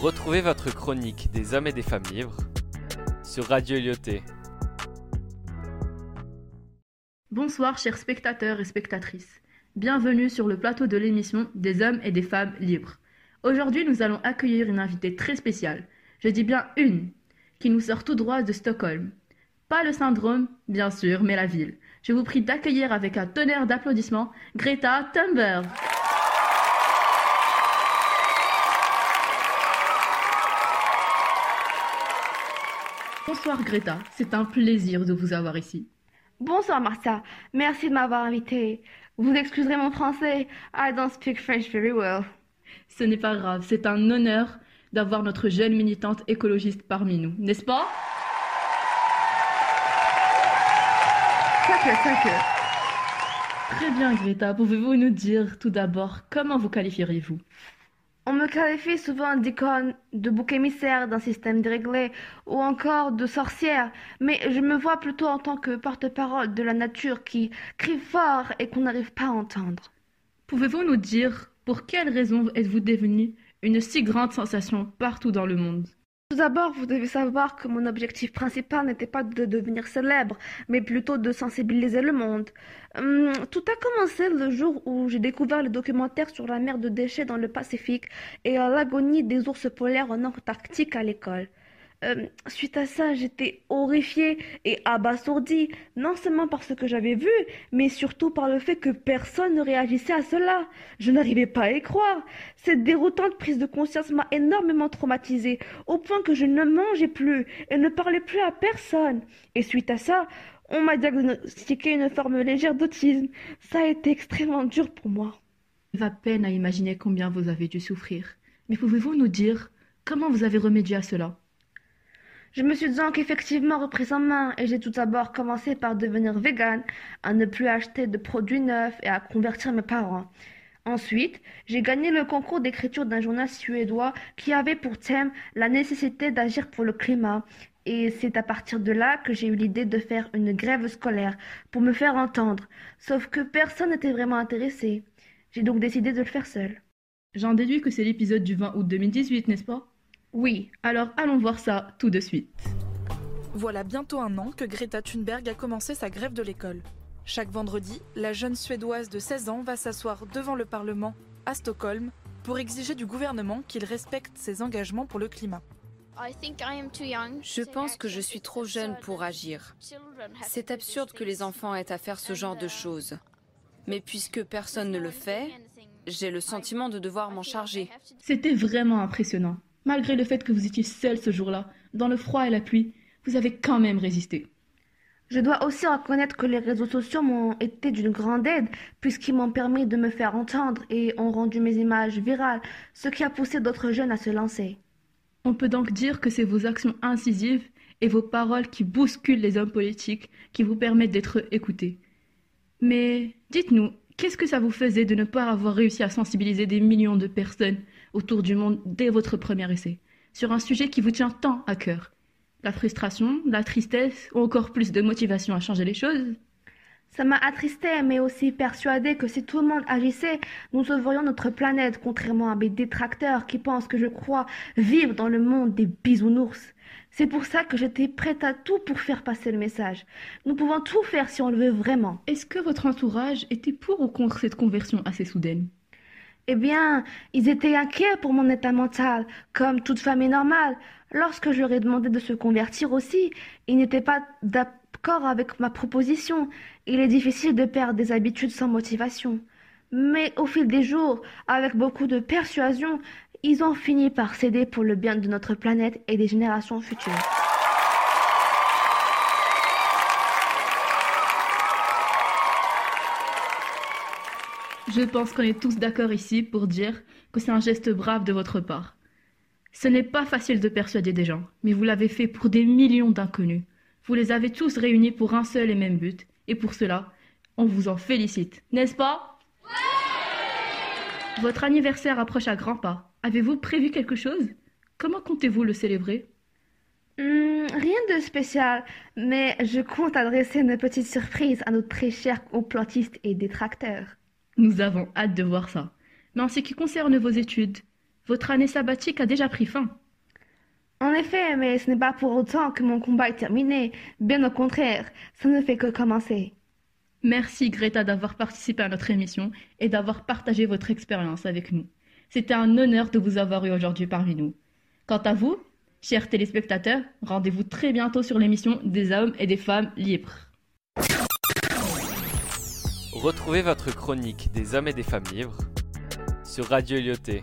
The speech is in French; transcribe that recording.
Retrouvez votre chronique des hommes et des femmes libres sur Radio Lyoté. Bonsoir chers spectateurs et spectatrices. Bienvenue sur le plateau de l'émission des hommes et des femmes libres. Aujourd'hui, nous allons accueillir une invitée très spéciale. Je dis bien une, qui nous sort tout droit de Stockholm. Pas le syndrome, bien sûr, mais la ville. Je vous prie d'accueillir avec un tonnerre d'applaudissements Greta Thunberg. Bonsoir Greta, c'est un plaisir de vous avoir ici. Bonsoir Martha, merci de m'avoir invité. Vous excuserez mon français, I don't speak French very well. Ce n'est pas grave, c'est un honneur d'avoir notre jeune militante écologiste parmi nous, n'est-ce pas? Thank you. Très bien Greta, pouvez-vous nous dire tout d'abord comment vous qualifieriez-vous? On me qualifie souvent d'icône, de bouc émissaire d'un système déréglé ou encore de sorcière, mais je me vois plutôt en tant que porte-parole de la nature qui crie fort et qu'on n'arrive pas à entendre. Pouvez-vous nous dire pour quelle raison êtes-vous devenue une si grande sensation partout dans le monde? Tout d'abord, vous devez savoir que mon objectif principal n'était pas de devenir célèbre, mais plutôt de sensibiliser le monde. Hum, tout a commencé le jour où j'ai découvert le documentaire sur la mer de déchets dans le Pacifique et euh, l'agonie des ours polaires en Antarctique à l'école. Euh, suite à ça, j'étais horrifiée et abasourdie, non seulement par ce que j'avais vu, mais surtout par le fait que personne ne réagissait à cela. Je n'arrivais pas à y croire. Cette déroutante prise de conscience m'a énormément traumatisée, au point que je ne mangeais plus et ne parlais plus à personne. Et suite à ça, on m'a diagnostiqué une forme légère d'autisme. Ça a été extrêmement dur pour moi. Va peine à imaginer combien vous avez dû souffrir. Mais pouvez-vous nous dire comment vous avez remédié à cela? Je me suis donc effectivement reprise en main et j'ai tout d'abord commencé par devenir végane, à ne plus acheter de produits neufs et à convertir mes parents. Ensuite, j'ai gagné le concours d'écriture d'un journal suédois qui avait pour thème la nécessité d'agir pour le climat. Et c'est à partir de là que j'ai eu l'idée de faire une grève scolaire pour me faire entendre. Sauf que personne n'était vraiment intéressé. J'ai donc décidé de le faire seule. J'en déduis que c'est l'épisode du 20 août 2018, n'est-ce pas? Oui, Alors allons voir ça tout de suite. Voilà bientôt un an que Greta Thunberg a commencé sa grève de l'école. Chaque vendredi, la jeune Suédoise de 16 ans va s'asseoir devant le Parlement, à Stockholm, pour exiger du gouvernement qu'il respecte ses engagements pour le climat. Je pense que je suis trop jeune pour agir. C'est absurde que les enfants aient à faire ce genre de choses. Mais puisque personne ne le fait, j'ai le sentiment de devoir m'en charger. C'était vraiment impressionnant. Malgré le fait que vous étiez seul ce jour-là, dans le froid et la pluie, vous avez quand même résisté. Je dois aussi reconnaître que les réseaux sociaux m'ont été d'une grande aide, puisqu'ils m'ont permis de me faire entendre et ont rendu mes images virales, ce qui a poussé d'autres jeunes à se lancer. On peut donc dire que c'est vos actions incisives et vos paroles qui bousculent les hommes politiques qui vous permettent d'être écoutés. Mais dites-nous, qu'est-ce que ça vous faisait de ne pas avoir réussi à sensibiliser des millions de personnes autour du monde dès votre premier essai, sur un sujet qui vous tient tant à cœur? La frustration, la tristesse ou encore plus de motivation à changer les choses? Ça m'a attristée, mais aussi persuadée que si tout le monde agissait, nous sauverions notre planète, contrairement à mes détracteurs qui pensent que je crois vivre dans le monde des bisounours. C'est pour ça que j'étais prête à tout pour faire passer le message. Nous pouvons tout faire si on le veut vraiment. Est-ce que votre entourage était pour ou contre cette conversion assez soudaine? Eh bien, ils étaient inquiets pour mon état mental, comme toute famille normale. Lorsque je leur ai demandé de se convertir aussi, ils n'étaient pas d'accord avec ma proposition. Il est difficile de perdre des habitudes sans motivation. Mais au fil des jours, avec beaucoup de persuasion, ils ont fini par céder pour le bien de notre planète et des générations futures. Je pense qu'on est tous d'accord ici pour dire que c'est un geste brave de votre part. Ce n'est pas facile de persuader des gens, mais vous l'avez fait pour des millions d'inconnus. Vous les avez tous réunis pour un seul et même but, et pour cela, on vous en félicite, n'est-ce pas? Votre anniversaire approche à grands pas. Avez-vous prévu quelque chose? Comment comptez-vous le célébrer? Hmm, rien de spécial, mais je compte adresser une petite surprise à notre très cher complotiste et détracteur. Nous avons hâte de voir ça. Mais en ce qui concerne vos études, votre année sabbatique a déjà pris fin. En effet, mais ce n'est pas pour autant que mon combat est terminé. Bien au contraire, ça ne fait que commencer. Merci Greta d'avoir participé à notre émission et d'avoir partagé votre expérience avec nous. C'était un honneur de vous avoir eu aujourd'hui parmi nous. Quant à vous, chers téléspectateurs, rendez-vous très bientôt sur l'émission des hommes et des femmes libres. Retrouvez votre chronique des hommes et des femmes libres sur Radio Lyoté